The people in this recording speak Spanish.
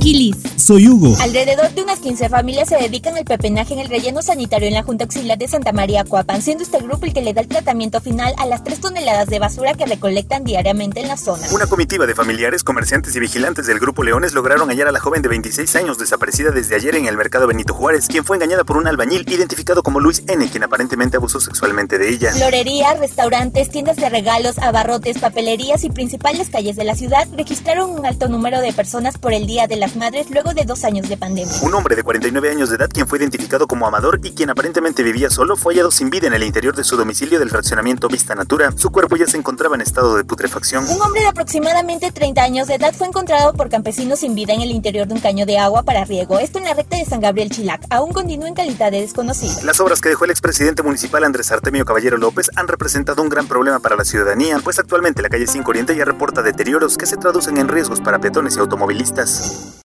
Guilice. Soy Hugo. Alrededor de unas 15 familias se dedican al pepenaje en el relleno sanitario en la Junta Auxiliar de Santa María Coapan, siendo este grupo el que le da el tratamiento final a las 3 toneladas de basura que recolectan diariamente en la zona. Una comitiva de familiares, comerciantes y vigilantes del Grupo Leones lograron hallar a la joven de 26 años desaparecida desde ayer en el mercado Benito Juárez, quien fue engañada por un albañil identificado como Luis N., quien aparentemente abusó sexualmente de ella. Florerías, restaurantes, tiendas de regalos, abarrotes, papelerías y principales calles de la ciudad registraron un alto número de personas por el Día de las Madres luego de dos años de pandemia. Un hombre de 49 años de edad, quien fue identificado como Amador y quien aparentemente vivía solo, fue hallado sin vida en el interior de su domicilio del fraccionamiento Vista Natura. Su cuerpo ya se encontraba en estado de putrefacción. Un hombre de aproximadamente 30 años de edad fue encontrado por campesinos sin vida en el interior de un caño de agua para riego. Esto en la recta de San Gabriel Chilac. Aún continúa en calidad de desconocido. Las obras que dejó el expresidente municipal Andrés Artemio Caballero López han representado un gran problema para la ciudadanía, pues actualmente la calle 5 Oriente ya reporta deterioros que se traducen en riesgos para peatones y automovilistas.